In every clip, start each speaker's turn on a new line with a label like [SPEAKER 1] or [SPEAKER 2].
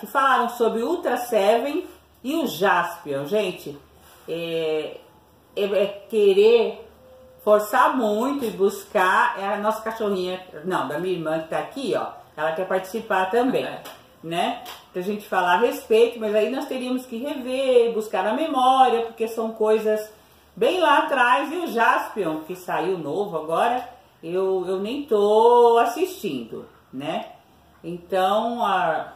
[SPEAKER 1] que falaram sobre Ultra Seven e o Jaspion. Gente, é, é, é querer forçar muito e buscar. É a nossa cachorrinha, não, da minha irmã que tá aqui, ó. Ela quer participar também, é. né? Pra gente falar a respeito, mas aí nós teríamos que rever, buscar na memória, porque são coisas bem lá atrás. E o Jaspion, que saiu novo agora, eu, eu nem tô assistindo, né? Então, a,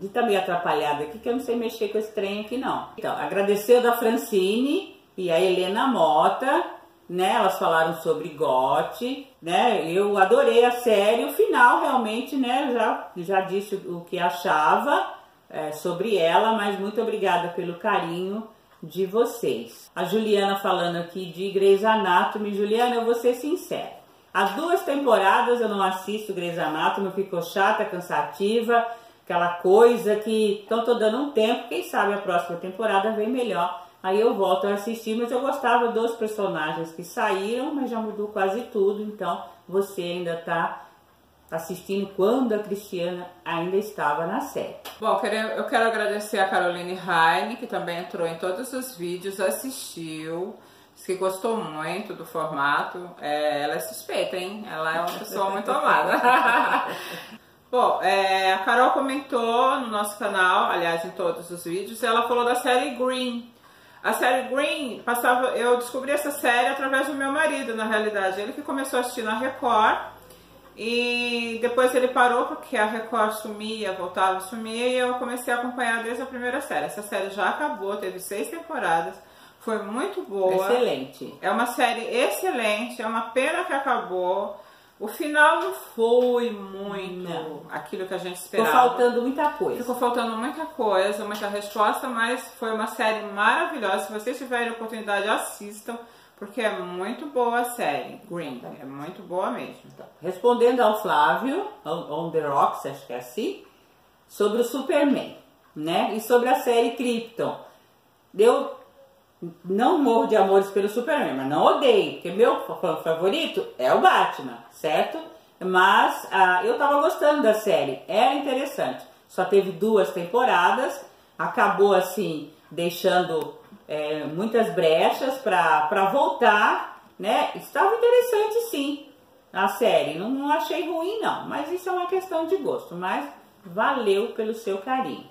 [SPEAKER 1] de tá meio atrapalhada aqui, que eu não sei mexer com esse trem aqui não. Então, agradecer da Francine e a Helena Mota, né? Elas falaram sobre GOT, né? Eu adorei a série, o final realmente, né? Já, já disse o que achava é, sobre ela, mas muito obrigada pelo carinho de vocês. A Juliana falando aqui de Grey's Anatomy. Juliana, eu vou ser sincera. As duas temporadas eu não assisto Grey's Anatomy, ficou chata, cansativa, aquela coisa que então tô dando um tempo, quem sabe a próxima temporada vem melhor. Aí eu volto a assistir, mas eu gostava dos personagens que saíram, mas já mudou quase tudo, então você ainda tá assistindo quando a Cristiana ainda estava na série.
[SPEAKER 2] Bom, eu quero agradecer a Caroline Heine, que também entrou em todos os vídeos, assistiu que gostou muito do formato. É, ela é suspeita, hein? Ela é uma pessoa muito amada. Bom, é, a Carol comentou no nosso canal, aliás, em todos os vídeos, ela falou da série Green. A série Green, passava, eu descobri essa série através do meu marido, na realidade. Ele que começou a assistir na Record. E depois ele parou porque a Record sumia, voltava, sumia. E eu comecei a acompanhar desde a primeira série. Essa série já acabou, teve seis temporadas. Foi muito boa.
[SPEAKER 1] Excelente.
[SPEAKER 2] É uma série excelente. É uma pena que acabou. O final não foi muito não. aquilo que a gente esperava.
[SPEAKER 1] Ficou faltando muita coisa.
[SPEAKER 2] Ficou faltando muita coisa, muita resposta, mas foi uma série maravilhosa. Se vocês tiverem oportunidade, assistam, porque é muito boa a série. Green, é muito boa mesmo. Então,
[SPEAKER 1] respondendo ao Flávio, on the Rocks, acho que é assim, sobre o Superman, né? E sobre a série Krypton. Deu não morro de amores pelo Superman, mas não odeio, porque meu favorito é o Batman, certo? Mas ah, eu tava gostando da série, era interessante. Só teve duas temporadas, acabou assim, deixando é, muitas brechas para voltar, né? Estava interessante sim a série, não, não achei ruim não, mas isso é uma questão de gosto, mas valeu pelo seu carinho.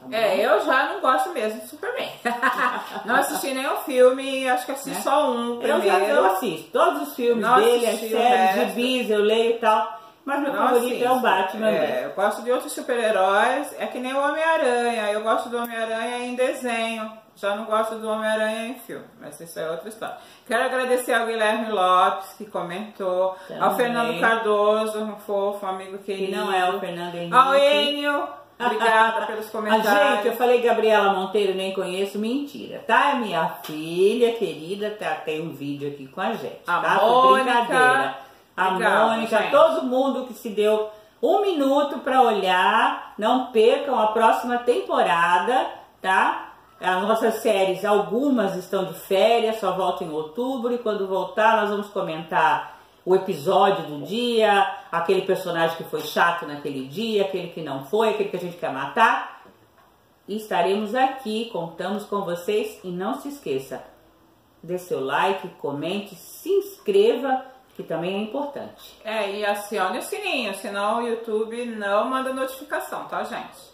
[SPEAKER 2] Tá é, eu já não gosto mesmo de Superman. não assisti nenhum filme, acho que assisti é. só um primeiro.
[SPEAKER 1] Eu já eu assisto todos os filmes não dele, as séries, de bis, eu leio e tal. Mas meu não favorito assisto. é o Batman. É,
[SPEAKER 2] eu gosto de outros super-heróis, é que nem o Homem-Aranha. Eu gosto do Homem-Aranha em desenho. Já não gosto do Homem-Aranha em filme, mas isso é outra história. Quero agradecer ao Guilherme Lopes, que comentou, Também. ao Fernando Cardoso, um fofo, um amigo querido.
[SPEAKER 1] Que não é o Fernando Henrique.
[SPEAKER 2] Ao Enio, Obrigada pelos comentários. A
[SPEAKER 1] gente, eu falei Gabriela Monteiro, nem conheço, mentira, tá? Minha filha querida, tá, tem um vídeo aqui com a gente, a tá? Mônica, brincadeira. A Obrigada, Mônica, gente. todo mundo que se deu um minuto para olhar, não percam a próxima temporada, tá? As nossas séries, algumas estão de férias, só voltam em outubro, e quando voltar nós vamos comentar o episódio do dia, aquele personagem que foi chato naquele dia, aquele que não foi, aquele que a gente quer matar. E estaremos aqui, contamos com vocês e não se esqueça, dê seu like, comente, se inscreva, que também é importante.
[SPEAKER 2] É, e acione o sininho, senão o YouTube não manda notificação, tá, gente?